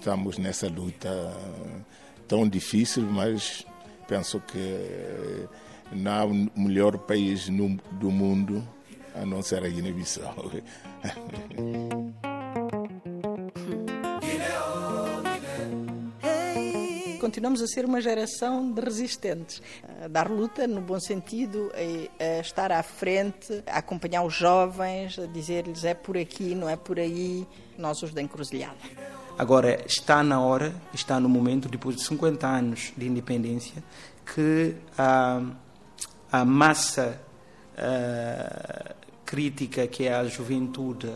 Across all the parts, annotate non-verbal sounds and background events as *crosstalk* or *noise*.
estamos nessa luta tão difícil, mas penso que não há um melhor país no, do mundo a não ser a Guiné-Bissau. *laughs* continuamos a ser uma geração de resistentes, a dar luta no bom sentido, a, a estar à frente, a acompanhar os jovens, a dizer-lhes é por aqui, não é por aí, nós os da encruzilhada. Agora, está na hora, está no momento, depois de 50 anos de independência, que a, a massa a, crítica, que é a juventude,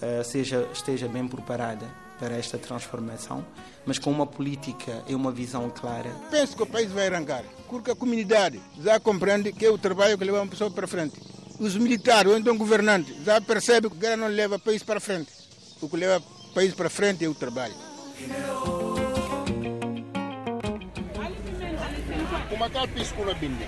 a, seja, esteja bem preparada para esta transformação, mas com uma política e uma visão clara. Penso que o país vai arrancar, porque a comunidade já compreende que é o trabalho que leva uma pessoa para frente. Os militares ou então governantes já percebem que a guerra não leva o país para frente. O que leva o país para frente é o trabalho. É que é pisco na binda?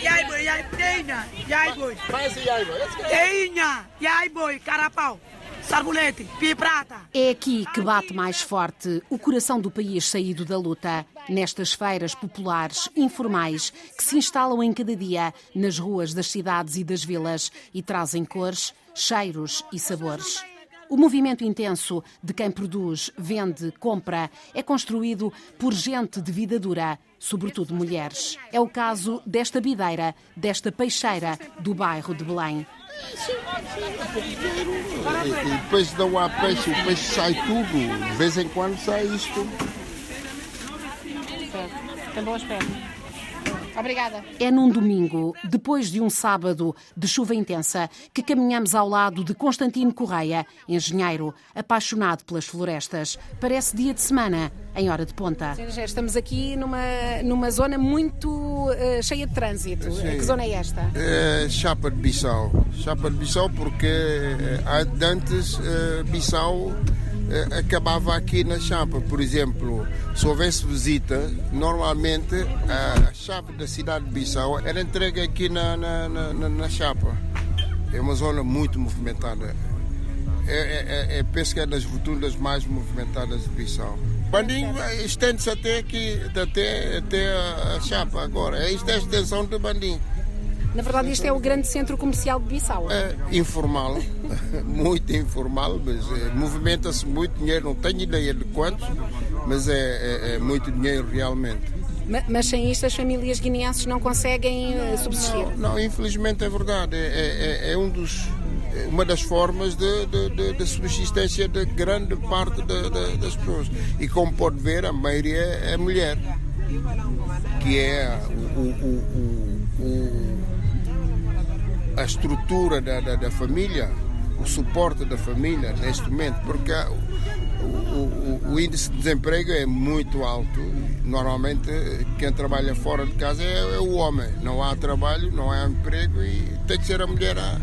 Yai boy, yai teina, yai boy. Mas yai boy, Teina, yai boy, carapau. Sarbulete, Pia Prata. É aqui que bate mais forte o coração do país saído da luta. Nestas feiras populares, informais, que se instalam em cada dia nas ruas das cidades e das vilas e trazem cores, cheiros e sabores. O movimento intenso de quem produz, vende, compra é construído por gente de vida dura, sobretudo mulheres. É o caso desta bideira, desta peixeira do bairro de Belém. E, e depois dão a peixe, o peixe sai tudo. De vez em quando sai isto. Tem bom aspecto. Obrigada. É num domingo, depois de um sábado de chuva intensa, que caminhamos ao lado de Constantino Correia, engenheiro, apaixonado pelas florestas. Parece dia de semana, em hora de ponta. Estamos aqui numa, numa zona muito uh, cheia de trânsito. Sim. Que zona é esta? É Chapa de Bissau. Chapa de Bissau porque uh, antes uh, Bissau eh, acabava aqui na chapa. Por exemplo, se houvesse visita, normalmente a chapa da cidade de Bissau era entregue aqui na, na, na, na chapa. É uma zona muito movimentada. É, é, é, é penso que é das rotundas mais movimentadas de Bissau. Bandim estende-se até aqui, até, até a chapa agora. Esta é a extensão de Bandim. Na verdade, este é o grande centro comercial de Bissau. É informal, *laughs* muito informal, mas é, movimenta-se muito dinheiro, não tenho ideia de quantos, mas é, é, é muito dinheiro realmente. Mas, mas, sem isto as famílias guineenses não conseguem uh, subsistir? Não, não, infelizmente é verdade. É, é, é um dos, uma das formas de, de, de, de subsistência de grande parte de, das pessoas. E como pode ver, a maioria é mulher, que é o, o, o a estrutura da, da, da, família, o suporte da família neste momento, porque o, o, o, índice de desemprego é muito alto. Normalmente, quem trabalha fora de casa é, é, o homem. Não há trabalho, não há emprego e tem que ser a mulher a,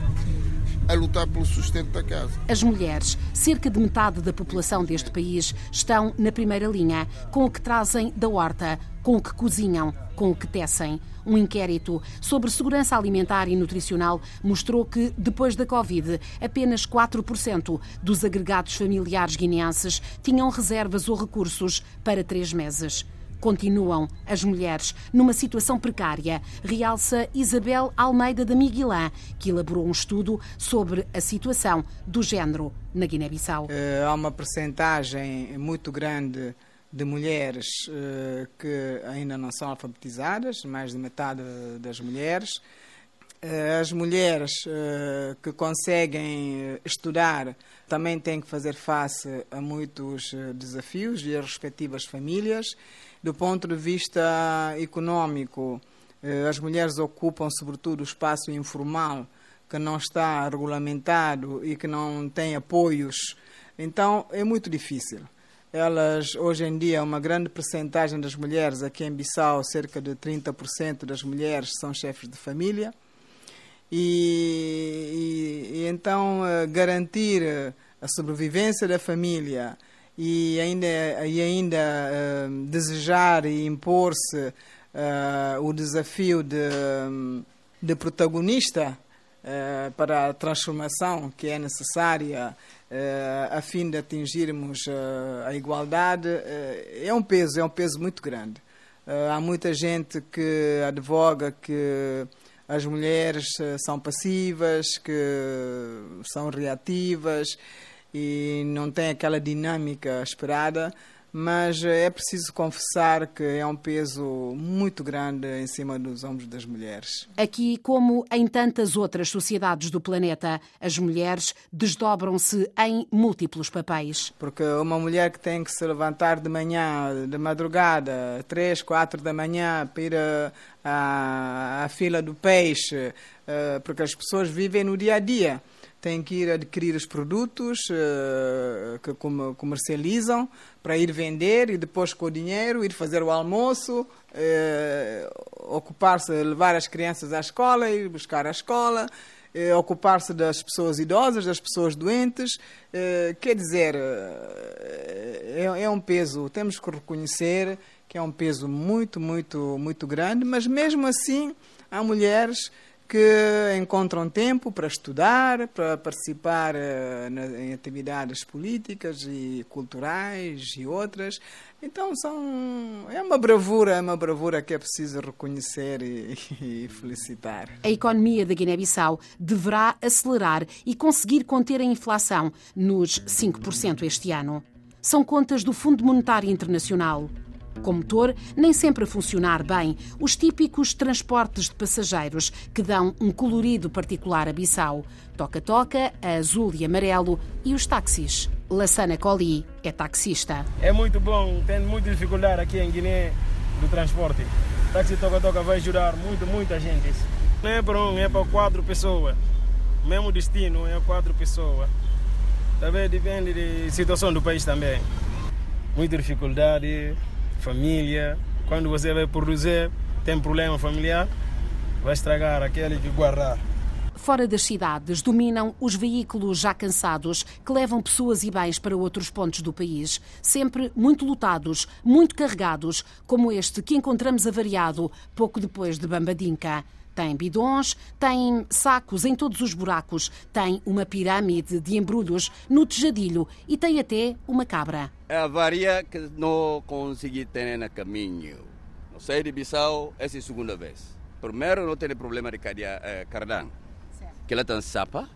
a lutar pelo sustento da casa. As mulheres, cerca de metade da população deste país, estão na primeira linha, com o que trazem da horta, com o que cozinham, com que tecem. Um inquérito sobre segurança alimentar e nutricional mostrou que, depois da Covid, apenas 4% dos agregados familiares guineenses tinham reservas ou recursos para três meses. Continuam as mulheres numa situação precária, realça Isabel Almeida da Miguilã, que elaborou um estudo sobre a situação do género na Guiné-Bissau. Eh, há uma percentagem muito grande de mulheres uh, que ainda não são alfabetizadas, mais de metade das mulheres. Uh, as mulheres uh, que conseguem estudar também têm que fazer face a muitos desafios e as respectivas famílias. Do ponto de vista econômico, as mulheres ocupam sobretudo o espaço informal que não está regulamentado e que não tem apoios. Então é muito difícil. Elas, hoje em dia, uma grande percentagem das mulheres, aqui em Bissau, cerca de 30% das mulheres são chefes de família. E, e, e então eh, garantir a sobrevivência da família e ainda, e ainda uh, desejar e impor-se uh, o desafio de, de protagonista uh, para a transformação que é necessária a fim de atingirmos a igualdade, é um peso, é um peso muito grande. Há muita gente que advoga que as mulheres são passivas, que são reativas e não têm aquela dinâmica esperada mas é preciso confessar que é um peso muito grande em cima dos ombros das mulheres. Aqui, como em tantas outras sociedades do planeta, as mulheres desdobram-se em múltiplos papéis. Porque uma mulher que tem que se levantar de manhã, de madrugada, três, quatro da manhã, para ir à, à fila do peixe, eh, porque as pessoas vivem no dia a dia têm que ir adquirir os produtos uh, que comercializam para ir vender e depois com o dinheiro ir fazer o almoço, uh, ocupar-se levar as crianças à escola, ir buscar à escola, uh, ocupar-se das pessoas idosas, das pessoas doentes. quer dizer, é, é um peso, temos que reconhecer que é um peso muito, muito, muito grande, mas mesmo assim há mulheres que encontram tempo para estudar, para participar na, em atividades políticas e culturais e outras. Então são é uma bravura, é uma bravura que é preciso reconhecer e, *laughs* e felicitar. A economia da Guiné-Bissau deverá acelerar e conseguir conter a inflação nos 5% este ano. São contas do Fundo Monetário Internacional com motor nem sempre a funcionar bem, os típicos transportes de passageiros que dão um colorido particular a Bissau. Toca-toca, azul e amarelo e os táxis. Lassana Coli é taxista. É muito bom, tem muita dificuldade aqui em Guiné do transporte. O táxi toca-toca vai ajudar muito, muita gente. Não é para um, é para quatro pessoas. Mesmo destino é quatro pessoas. Também depende da situação do país também. Muita dificuldade, família. Quando você vai produzir, tem problema familiar, vai estragar aquele que guardar. Fora das cidades, dominam os veículos já cansados que levam pessoas e bens para outros pontos do país, sempre muito lotados, muito carregados, como este que encontramos avariado pouco depois de Bambadinca. Tem bidões, tem sacos em todos os buracos, tem uma pirâmide de embrulhos no tejadilho e tem até uma cabra. É a varia que não consegui ter no caminho. No saí de Bissau, essa é a segunda vez. Primeiro, não tenho problema de eh, cardan, que ela tem sapa.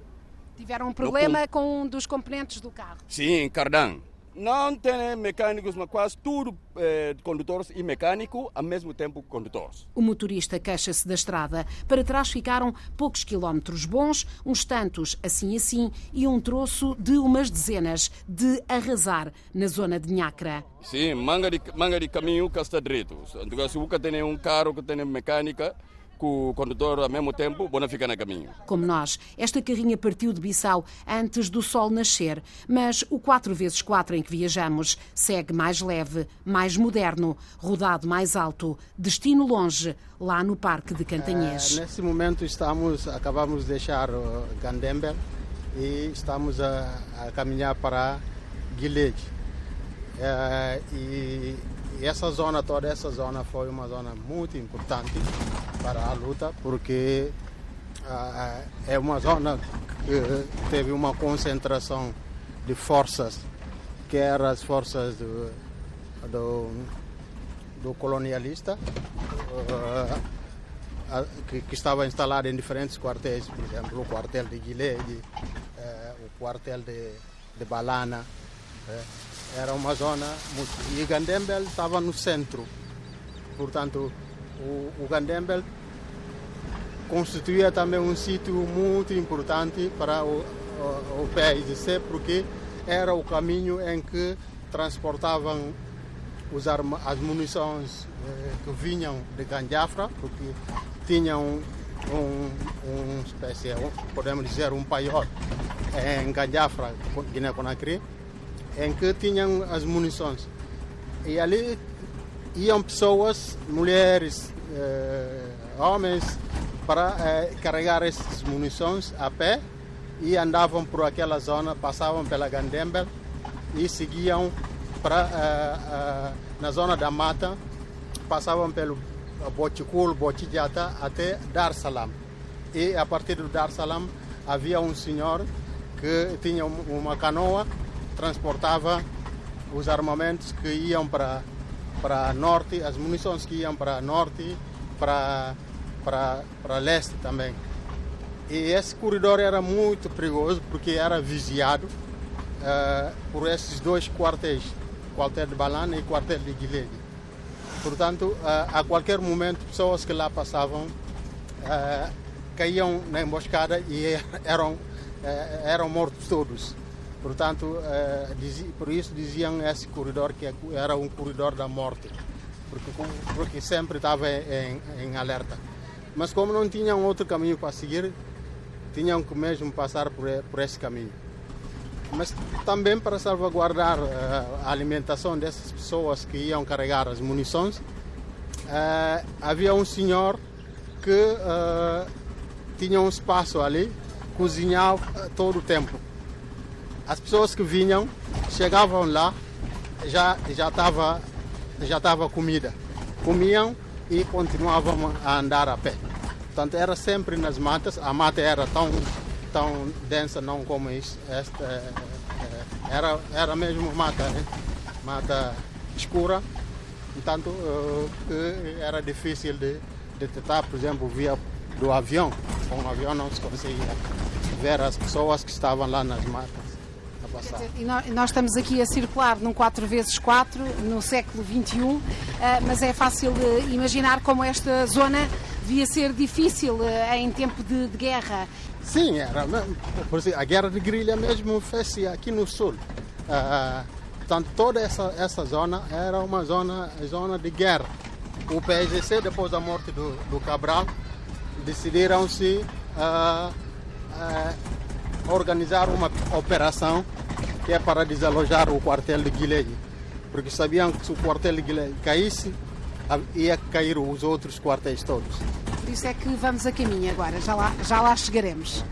Tiveram um problema com um dos componentes do carro? Sim, cardan. Não tem mecânicos, mas quase tudo eh, condutores e mecânico, ao mesmo tempo condutores. O motorista queixa-se da estrada. Para trás ficaram poucos quilómetros bons, uns tantos assim assim e um troço de umas dezenas de arrasar na zona de Nhacra. Sim, manga de, manga de caminho que está direito. Se você tem um carro que tem mecânica, com o condutor ao mesmo tempo, bom fica no caminho. Como nós, esta carrinha partiu de Bissau antes do sol nascer, mas o 4x4 em que viajamos segue mais leve, mais moderno, rodado mais alto, destino longe, lá no Parque de Cantanhês. Uh, nesse momento estamos, acabamos de deixar Gandember e estamos a, a caminhar para Guilherme. Uh, e e essa zona, toda essa zona foi uma zona muito importante para a luta, porque ah, é uma zona que teve uma concentração de forças, que eram as forças do, do, do colonialista, uh, que, que, estava instalado em diferentes quartéis, por exemplo, o quartel de Guilherme, uh, o quartel de, de Balana. Uh, era uma zona muito... E Gandembel estava no centro. Portanto, o, o Gandembel constituía também um sítio muito importante para o, o, o PIDC, porque era o caminho em que transportavam os arma, as munições eh, que vinham de Ganjafra, porque tinham um, um espécie, podemos dizer, um paiol em Ganjafra, Guiné-Conakry, em que tinham as munições. E ali iam pessoas, mulheres, eh, homens, para eh, carregar essas munições a pé e andavam por aquela zona, passavam pela Gandembel e seguiam para eh, na zona da mata, passavam pelo Boticul, Botijata até Dar Salam. E a partir do Dar Salam havia um senhor que tinha uma canoa, transportava os armamentos que iam para, para norte, as munições que iam para norte, para, para, para leste também. E esse corredor era muito perigoso porque era vigiado uh, por esses dois quartéis, quartel de Balana e quartel de Guilherme. Portanto, uh, a qualquer momento, pessoas que lá passavam uh, caíam na emboscada e *laughs* eram, eram mortos todos. Portanto, por isso diziam esse corredor que era um corredor da morte, porque, porque sempre estava em, em alerta. Mas como não tinham outro caminho para seguir, tinham que mesmo passar por, por esse caminho. Mas também para salvaguardar uh, a alimentação dessas pessoas que iam carregar as munições, uh, havia um senhor que tinha um espaço ali, cozinhava todo o tempo. As pessoas que vinham chegavam lá, já já estava já estava comida, comiam e continuavam a andar a pé. Portanto, era sempre nas matas. A mata era tão, tão densa, não como. Esta, é, é, era, era mesmo mata, né? mata escura. Portanto, uh, era difícil de detectar, por exemplo, via do avião. Com o avião não se conseguia ver as pessoas que estavam lá nas matas. Dizer, e nós, estamos aqui a circular num 4x4 no século XXI, eh, mas é fácil imaginar como esta zona devia ser difícil eh, em tempo de, de guerra. Sim, era. Por exemplo, a guerra de guerrilha mesmo fez aqui no sul. Uh, portanto, toda essa, essa zona era uma zona, zona de guerra. O PSGC, depois da morte do, do Cabral, decidiram-se uh, uh, organizar uma operação que é para desalojar o quartel de Guilherme. Porque sabiam que se o quartel de Guilherme caísse, ia cair os outros quartéis todos. Por isso é que vamos a caminho agora, já lá, já lá chegaremos.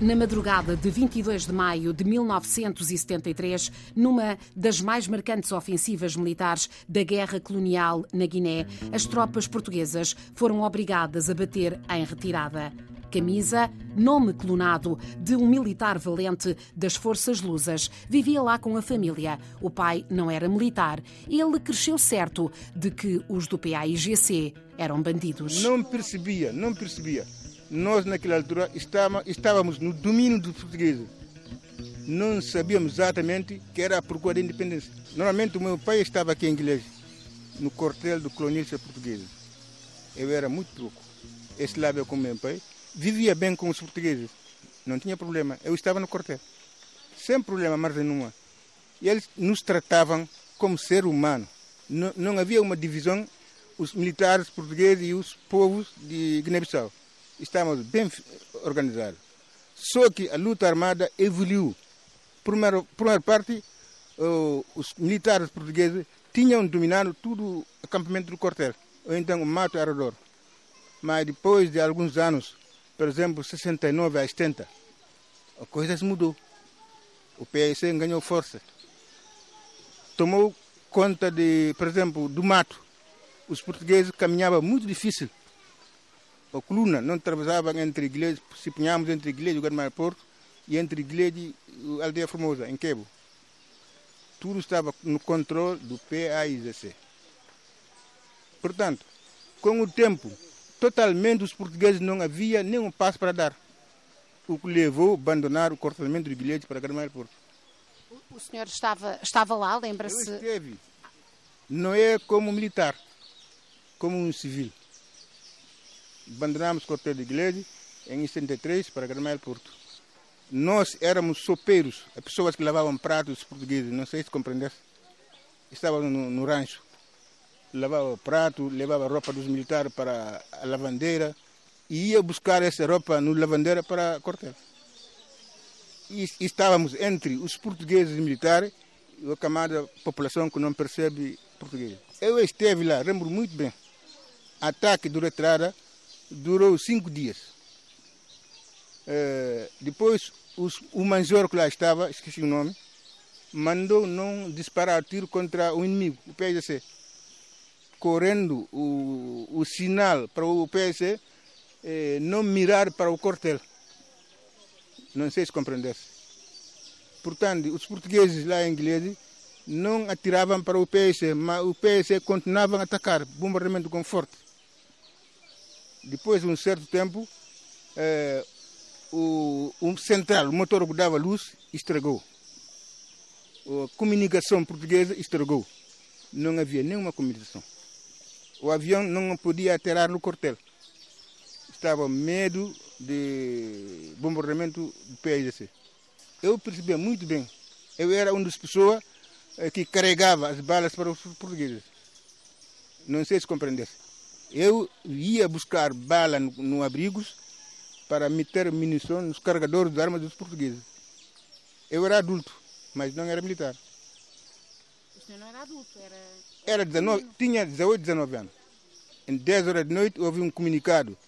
Na madrugada de 22 de maio de 1973, numa das mais marcantes ofensivas militares da guerra colonial na Guiné, as tropas portuguesas foram obrigadas a bater em retirada camisa, nome clonado de um militar valente das Forças Lusas. Vivia lá com a família. O pai não era militar. Ele cresceu certo de que os do PAIGC eram bandidos. Não percebia, não percebia. Nós, naquela altura, estávamos no domínio dos portugueses. Não sabíamos exatamente que era a procura da independência. Normalmente, o meu pai estava aqui em inglês, no quartel do colonista português. Eu era muito pouco. Esse é com meu pai vivia bem com os portugueses, não tinha problema. Eu estava no quartel, sem problema mais nenhuma. E eles nos tratavam como ser humano. Não, não havia uma divisão, os militares portugueses e os povos de Guiné-Bissau. Estávamos bem organizados. Só que a luta armada evoluiu. Primeira, primeira parte, os militares portugueses tinham dominado todo o acampamento do quartel, ou então o mato ao redor. Mas depois de alguns anos, por exemplo, 69 a 70, a coisa mudou. O PSC ganhou força. Tomou conta de, por exemplo, do mato. Os portugueses caminhavam muito difícil. A coluna não atravessava entre igrejas, se punhamos entre igreja e o Porto e entre igreja e Aldeia Formosa, em Quebo. Tudo estava no controle do PAIGC. Portanto, com o tempo, totalmente os portugueses não havia nenhum passo para dar. O que levou a abandonar o cortamento de bilhetes para Gramaio Porto. O senhor estava, estava lá, lembra-se? Esteve. Não é como militar, como um civil. Abandonamos o quartel de igreja em 73 para Gramaio Porto. Nós éramos sopeiros, as pessoas que lavavam pratos portugueses, não sei se compreendesse. Estavam no, no rancho lavava prato, levava roupa dos militares para a lavandeira e ia buscar essa roupa no lavandeira para a quartel. E estávamos entre os portugueses militares e a camada população que não percebe português. Eu esteve lá, lembro muito bem. Ataque do retrada durou cinco dias. É, depois, os, o major que lá estava, esqueci o nome, mandou não disparar tiro contra o inimigo, o PSC correndo o, o sinal para o PS eh, não mirar para o quartel. Não sei se compreendesse. Portanto, os portugueses lá ingleses não atiravam para o PSC, mas o PSC continuava a atacar, bombardeamento com forte. Depois de um certo tempo, eh, o, o central, o motor que dava luz, estragou. A comunicação portuguesa estragou. Não havia nenhuma comunicação. O avião não podia aterrar no quartel. Estava medo de bombardeamento do PSC. Eu percebia muito bem. Eu era uma das pessoas eh, que carregava as balas para os portugueses. Não sei se compreendesse. Eu ia buscar bala no, no abrigos para meter munição nos carregadores de armas dos portugueses. Eu era adulto, mas não era militar. O senhor não era adulto, era... Era 19, tinha 18, 19 anos. Em 10 horas de noite houve um comunicado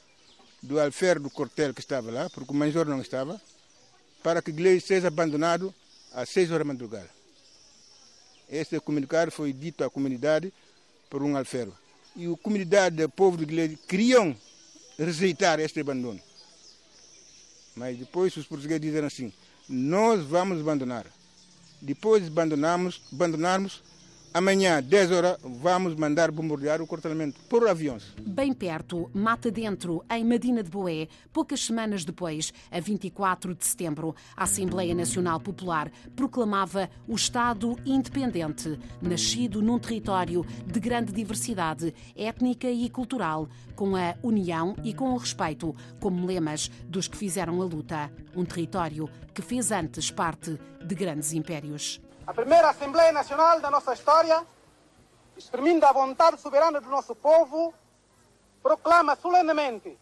do alfer do quartel que estava lá, porque o major não estava, para que igreja seja abandonado às 6 horas da madrugada. Este comunicado foi dito à comunidade por um alferro. E a comunidade, o povo de igreja, queriam rejeitar este abandono. Mas depois os portugueses disseram assim, nós vamos abandonar. Depois de abandonarmos, abandonarmos, amanhã, 10 horas, vamos mandar bombardear o cortamento por aviões. Bem perto, mata dentro, em Medina de Boé, poucas semanas depois, a 24 de setembro, a Assembleia Nacional Popular proclamava o Estado independente, nascido num território de grande diversidade étnica e cultural, com a união e com o respeito como lemas dos que fizeram a luta. Um território que fez antes parte de grandes impérios. A primeira Assembleia Nacional da nossa história, exprimindo a vontade soberana do nosso povo, proclama solenemente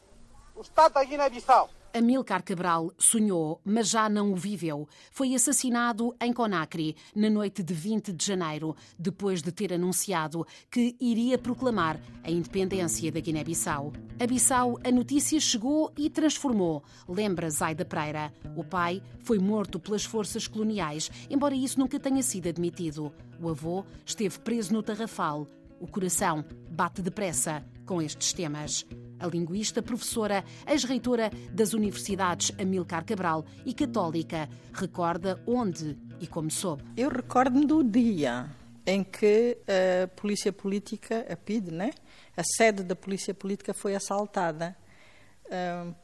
o Estado da Guiné-Bissau. Amilcar Cabral sonhou, mas já não o viveu. Foi assassinado em Conakry na noite de 20 de janeiro, depois de ter anunciado que iria proclamar a independência da Guiné-Bissau. A Bissau, a notícia chegou e transformou, lembra Zaida Pereira. O pai foi morto pelas forças coloniais, embora isso nunca tenha sido admitido. O avô esteve preso no Tarrafal. O coração bate depressa com estes temas. A linguista, professora, ex-reitora das universidades Amilcar Cabral e católica, recorda onde e como soube. Eu recordo-me do dia em que a polícia política, a PID, né? a sede da polícia política foi assaltada,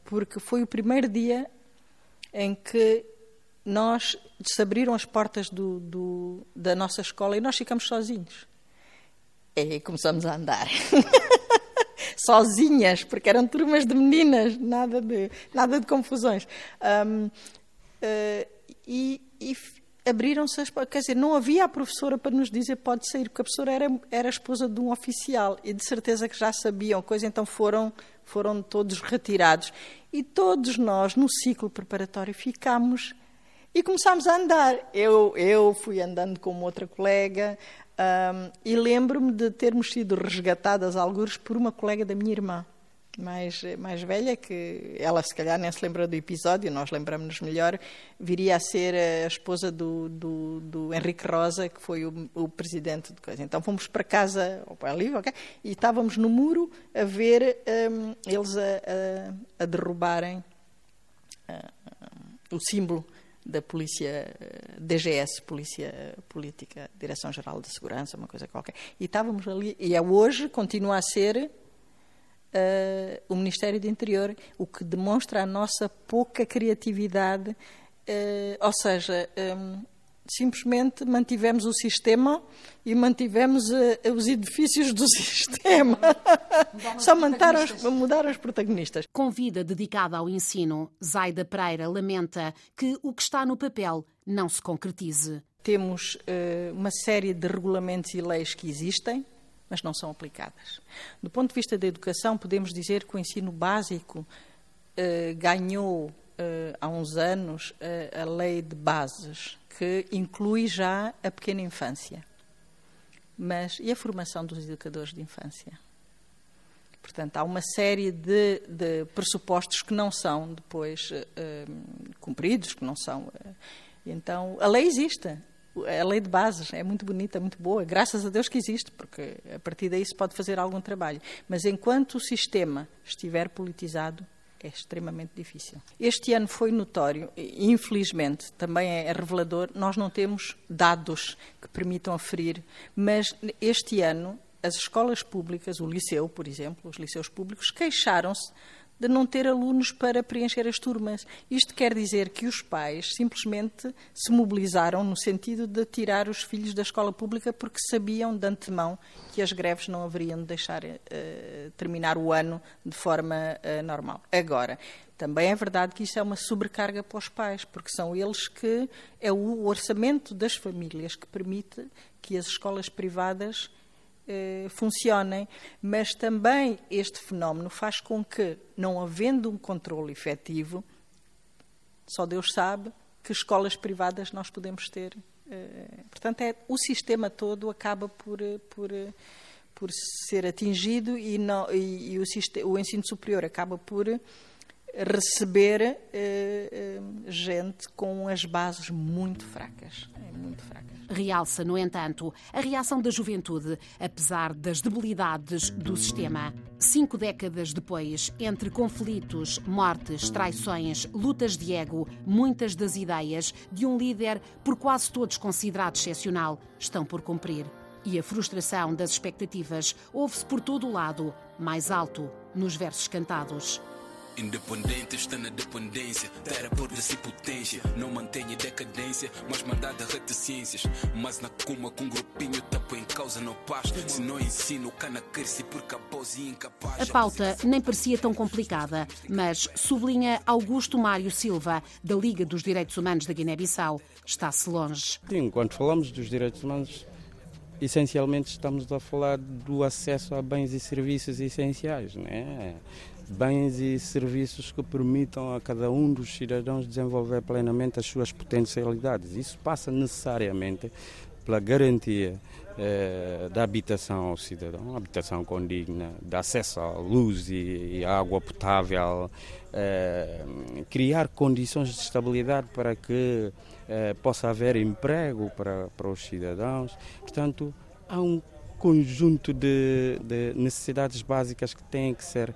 porque foi o primeiro dia em que nós se abriram as portas do, do, da nossa escola e nós ficamos sozinhos. E começamos a andar. *laughs* sozinhas, porque eram turmas de meninas, nada de, nada de confusões. Um, uh, e, e abriram-se as quer dizer, não havia a professora para nos dizer pode sair, porque a professora era, era esposa de um oficial e de certeza que já sabiam coisa, então foram, foram todos retirados. E todos nós, no ciclo preparatório, ficámos e começámos a andar. Eu, eu fui andando com uma outra colega, um, e lembro-me de termos sido resgatadas alguns por uma colega da minha irmã, mais, mais velha, que ela se calhar nem se lembra do episódio, nós lembramos-nos melhor, viria a ser a esposa do, do, do Henrique Rosa, que foi o, o, presidente de coisa. Então fomos para casa, ali, okay? e estávamos no muro a ver um, eles a, a, a derrubarem uh, o símbolo da Polícia DGS, Polícia Política, Direção-Geral de Segurança, uma coisa qualquer. E estávamos ali, e é hoje continua a ser uh, o Ministério do Interior, o que demonstra a nossa pouca criatividade, uh, ou seja, um, simplesmente mantivemos o sistema e mantivemos uh, os edifícios do *laughs* sistema. Só mudaram os, mudaram os protagonistas. Com vida dedicada ao ensino, Zaida Pereira lamenta que o que está no papel não se concretize. Temos uh, uma série de regulamentos e leis que existem, mas não são aplicadas. Do ponto de vista da educação, podemos dizer que o ensino básico uh, ganhou há uns anos a lei de bases que inclui já a pequena infância. Mas e a formação dos educadores de infância? Portanto, há uma série de, de pressupostos que não são depois uh, cumpridos, que não são. Uh, então, a lei existe. A lei de bases é muito bonita, muito boa. Graças a Deus que existe, porque a partir daí se pode fazer algum trabalho. Mas enquanto o sistema estiver politizado, é extremamente difícil. Este ano foi notório, infelizmente, também é revelador, nós não temos dados que permitam aferir, mas este ano as escolas públicas, o liceu, por exemplo, os liceus públicos, queixaram-se de não ter alunos para preencher as turmas. Isto quer dizer que os pais simplesmente se mobilizaram no sentido de tirar os filhos da escola pública porque sabiam de antemão que as greves não haveriam de deixar uh, terminar o ano de forma uh, normal. Agora, também é verdade que isso é uma sobrecarga para os pais, porque são eles que é o orçamento das famílias que permite que as escolas privadas eh, funcionem, mas também este fenómeno faz com que, não havendo um controle efetivo, só Deus sabe que escolas privadas nós podemos ter. Eh, portanto, é, o sistema todo acaba por, eh, por, por ser atingido e, não, e, e o, o ensino superior acaba por receber gente com as bases muito fracas, muito fracas. Realça, no entanto, a reação da juventude, apesar das debilidades do sistema. Cinco décadas depois, entre conflitos, mortes, traições, lutas de ego, muitas das ideias de um líder por quase todos considerado excepcional estão por cumprir. E a frustração das expectativas ouve-se por todo o lado, mais alto, nos versos cantados. Independente está na dependência, terra por si potência. Não mantenha decadência, mas mandada reticências. Mas na cuma com um grupinho tapo em causa no pasto. Se não ensino, cana cresce por capaz e incapaz. A pauta nem parecia tão complicada, mas sublinha Augusto Mário Silva, da Liga dos Direitos Humanos da Guiné-Bissau. Está-se longe. Sim, quando falamos dos direitos humanos, essencialmente estamos a falar do acesso a bens e serviços essenciais, né? Bens e serviços que permitam a cada um dos cidadãos desenvolver plenamente as suas potencialidades. Isso passa necessariamente pela garantia eh, da habitação ao cidadão, habitação condigna, de acesso à luz e, e água potável, eh, criar condições de estabilidade para que eh, possa haver emprego para, para os cidadãos. Portanto, há um conjunto de, de necessidades básicas que têm que ser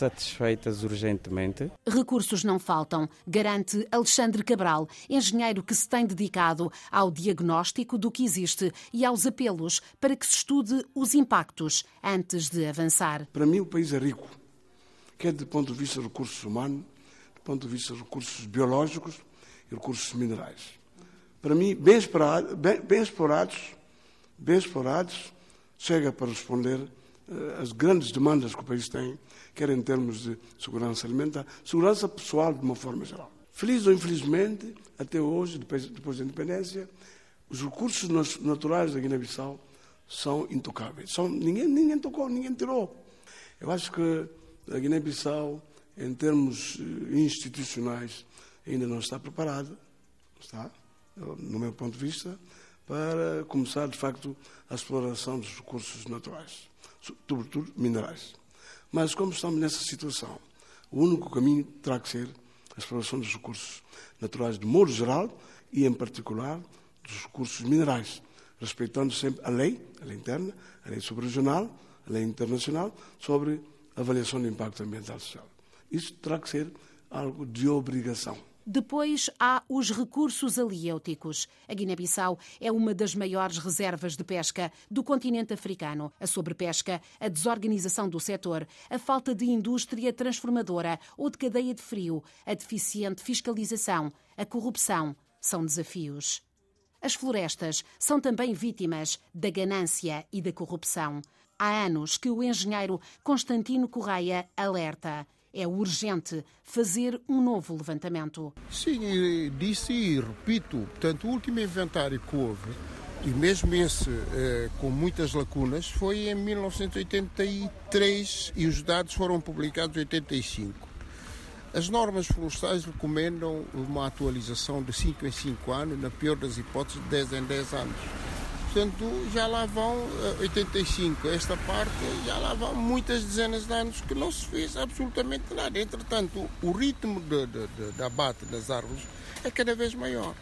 satisfeitas urgentemente? Recursos não faltam, garante Alexandre Cabral, engenheiro que se tem dedicado ao diagnóstico do que existe e aos apelos para que se estude os impactos antes de avançar. Para mim, o país é rico, quer do ponto de vista de recursos humanos, do ponto de vista de recursos biológicos e recursos minerais. Para mim, bem, explorado, bem, bem explorados, bem explorados, chega para responder eh, às grandes demandas que o país tem quer em termos de segurança alimentar, segurança pessoal de uma forma geral. Feliz ou infelizmente, até hoje, depois, depois da independência, os recursos naturais da Guiné-Bissau são intocáveis. São, ninguém, ninguém tocou, ninguém tirou. Eu acho que a Guiné-Bissau, em termos eh, institucionais, ainda não está preparada, está, no meu ponto de vista, para começar, de facto, a exploração dos recursos naturais, sobretudo minerais. Mas como estamos nessa situação, o único caminho terá que ser a exploração dos recursos naturais de modo geral e, em particular, dos recursos minerais, respeitando sempre a lei, a lei interna, a lei subregional, a lei internacional, sobre avaliação de impacto ambiental social. Isso terá que ser algo de obrigação. Depois há os recursos aliêuticos. A Guiné-Bissau é uma das maiores reservas de pesca do continente africano. A sobrepesca, a desorganização do setor, a falta de indústria transformadora ou de cadeia de frio, a deficiente fiscalização, a corrupção são desafios. As florestas são também vítimas da ganância e da corrupção. Há anos que o engenheiro Constantino Correia alerta é urgente fazer um novo levantamento. Sim, disse e repito, portanto, o último inventário que houve, e mesmo esse eh, com muitas lacunas, foi em 1983 e os dados foram publicados em 85. As normas florestais recomendam uma atualização de 5 em 5 anos, na pior das hipóteses, de 10 em 10 anos. Portanto, já lá vão 85, eh, esta parte, já lá vão muitas dezenas de anos que não se fez absolutamente nada. Entretanto, o ritmo de, de, de, de abate das árvores é cada vez maior.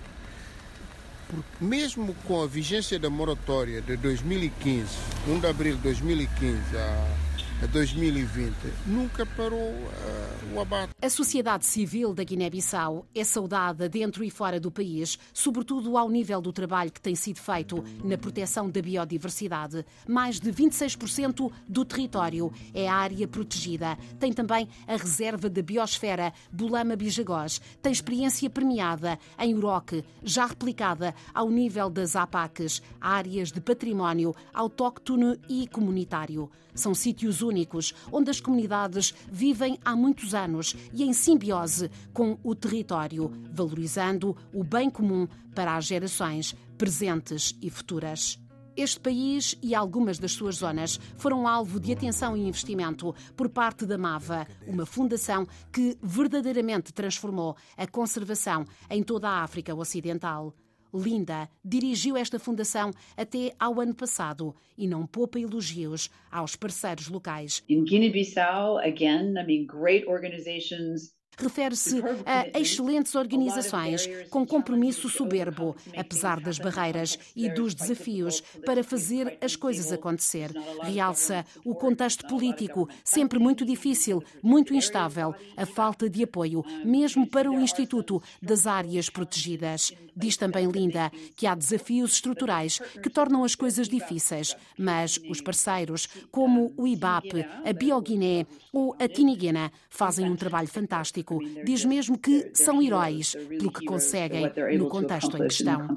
Porque mesmo com a vigência da moratória de 2015, 1 de abril de 2015 a 2020 nunca parou uh, o abate. A sociedade civil da Guiné-Bissau é saudada dentro e fora do país, sobretudo ao nível do trabalho que tem sido feito na proteção da biodiversidade. Mais de 26% do território é área protegida. Tem também a reserva da biosfera Bulama-Bijagós. Tem experiência premiada em Uroque, já replicada ao nível das APACs, áreas de património autóctone e comunitário. São sítios únicos onde as comunidades vivem há muitos anos e em simbiose com o território, valorizando o bem comum para as gerações presentes e futuras. Este país e algumas das suas zonas foram alvo de atenção e investimento por parte da MAVA, uma fundação que verdadeiramente transformou a conservação em toda a África Ocidental. Linda dirigiu esta fundação até ao ano passado e não poupa elogios aos parceiros locais. In Guinea-Bissau, again, I mean, great organizations refere-se a excelentes organizações com compromisso soberbo, apesar das barreiras e dos desafios, para fazer as coisas acontecer. Realça o contexto político, sempre muito difícil, muito instável, a falta de apoio, mesmo para o Instituto das Áreas Protegidas. Diz também Linda que há desafios estruturais que tornam as coisas difíceis, mas os parceiros, como o IBAP, a Bioguiné ou a Tiniguena, fazem um trabalho fantástico diz mesmo que são heróis pelo que conseguem no contexto em questão.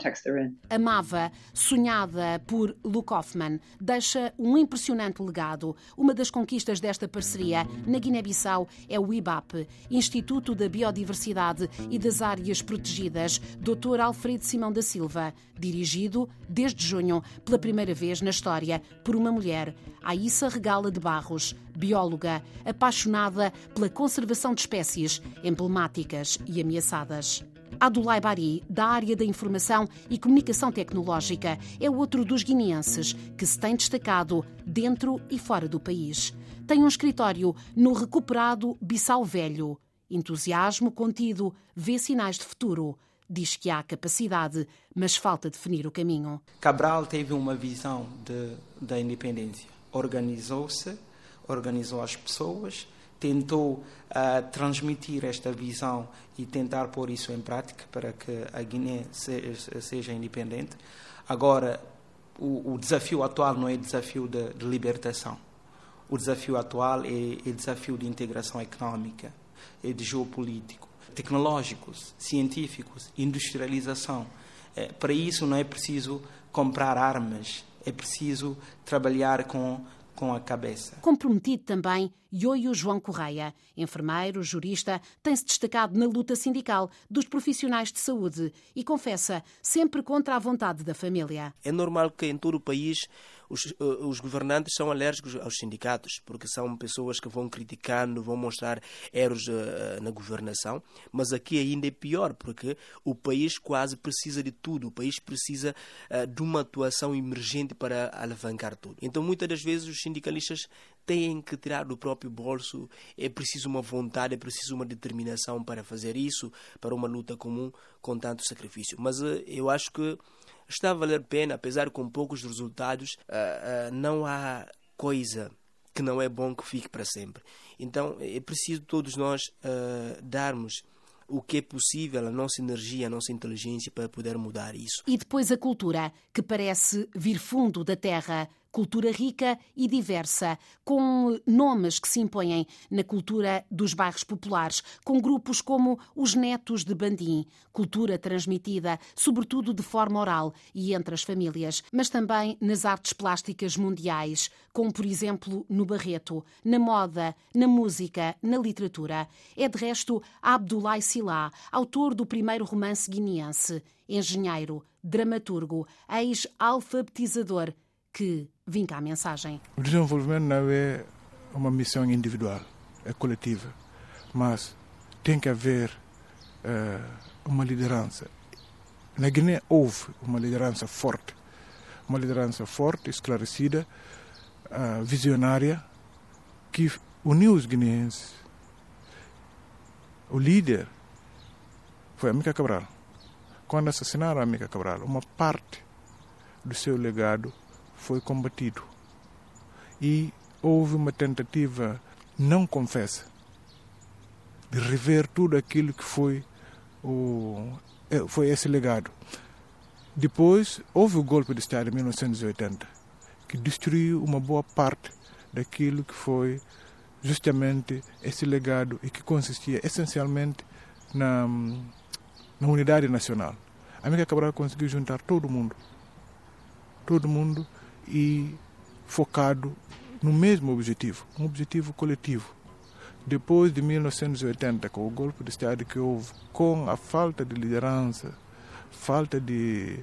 A Mava, sonhada por Luke Hoffman, deixa um impressionante legado. Uma das conquistas desta parceria na Guiné-Bissau é o IBAP, Instituto da Biodiversidade e das Áreas Protegidas, Dr. Alfredo Simão da Silva, dirigido desde junho pela primeira vez na história por uma mulher, Aissa Regala de Barros, bióloga apaixonada pela conservação de espécies emblemáticas e ameaçadas. Adulai Bari, da área da informação e comunicação tecnológica, é outro dos guineenses que se tem destacado dentro e fora do país. Tem um escritório no recuperado Bissau Velho. Entusiasmo contido, vê sinais de futuro. Diz que há capacidade, mas falta definir o caminho. Cabral teve uma visão de, da independência. Organizou-se organizou as pessoas, tentou uh, transmitir esta visão e tentar pôr isso em prática para que a Guiné seja, seja independente. Agora, o, o, desafio atual não é desafio de, de libertação. O desafio atual é, é desafio de integração económica, é de geopolítico, tecnológicos, científicos, industrialização. É, para isso não é preciso comprar armas, é preciso trabalhar com com a cabeça. Comprometido também, Ioio João Correia, enfermeiro, jurista, tem-se destacado na luta sindical dos profissionais de saúde e confessa sempre contra a vontade da família. É normal que em todo o país os, eh, os governantes são alérgicos aos sindicatos, porque são pessoas que vão criticando, vão mostrar erros uh, na governação, mas aqui ainda é pior, porque o país quase precisa de tudo, o país precisa de uma atuação emergente para alavancar tudo. Então, muitas das vezes, os sindicalistas têm que tirar do próprio bolso, é preciso uma vontade, é preciso uma determinação para fazer isso, para uma luta comum com tanto sacrifício. Mas uh, eu acho que está a valer a pena, apesar com poucos resultados, uh, uh, não há coisa que não é bom que fique para sempre. Então é preciso todos nós darmos o que é possível, a nossa energia, a nossa inteligência para poder mudar isso. E depois a cultura, que parece vir fundo da terra cultura rica e diversa, com nomes que se impõem na cultura dos bairros populares, com grupos como os Netos de Bandim, cultura transmitida sobretudo de forma oral e entre as famílias, mas também nas artes plásticas mundiais, como por exemplo no Barreto, na moda, na música, na literatura. É de resto Abdoulaye Silá, autor do primeiro romance guineense, engenheiro, dramaturgo, ex-alfabetizador, que vinca a mensagem. O desenvolvimento não é uma missão individual, é coletiva, mas tem que haver uh, uma liderança. Na Guiné houve uma liderança forte, uma liderança forte, esclarecida, uh, visionária, que uniu os guineenses. O líder foi a Mica Cabral. Quando assassinaram a Mica Cabral, uma parte do seu legado foi combatido. E houve uma tentativa não confessa de rever tudo aquilo que foi o é, foi esse legado. Depois houve o golpe de Estado em 1980 que destruiu uma boa parte daquilo que foi justamente esse legado e que consistia essencialmente na, na unidade nacional. A América Cabral conseguiu juntar todo mundo, todo mundo e focado no mesmo objetivo, um objetivo coletivo. Depois de 1980, com o golpe de Estado que houve, com a falta de liderança, falta de,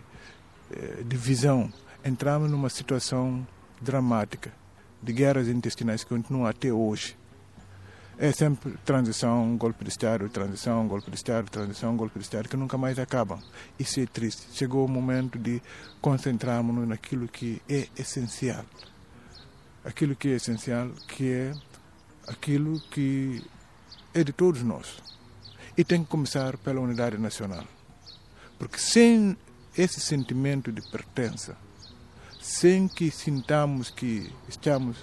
eh, de visão, entramos numa situação dramática de guerras intestinais que continuam até hoje. É sempre transição, golpe de Estado, transição, golpe de Estado, transição, golpe de Estado, que nunca mais acabam. Isso é triste. Chegou o momento de concentrarmos naquilo que é essencial. Aquilo que é essencial, que é aquilo que é de todos nós. E tem que começar pela unidade nacional. Porque sem esse sentimento de pertença, sem que sintamos que estamos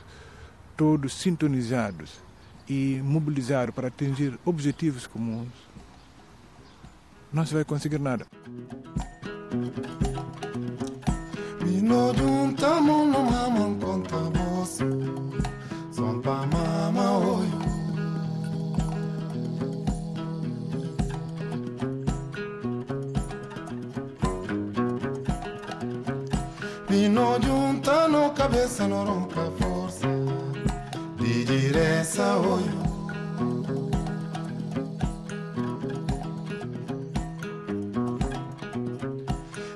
todos sintonizados e mobilizados para atingir objetivos comuns, não se vai conseguir nada. Cabeça, força diresa hoyo.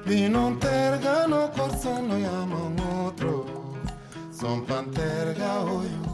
Vi non tergano corso, noi amo un altro, son panterga hoyo.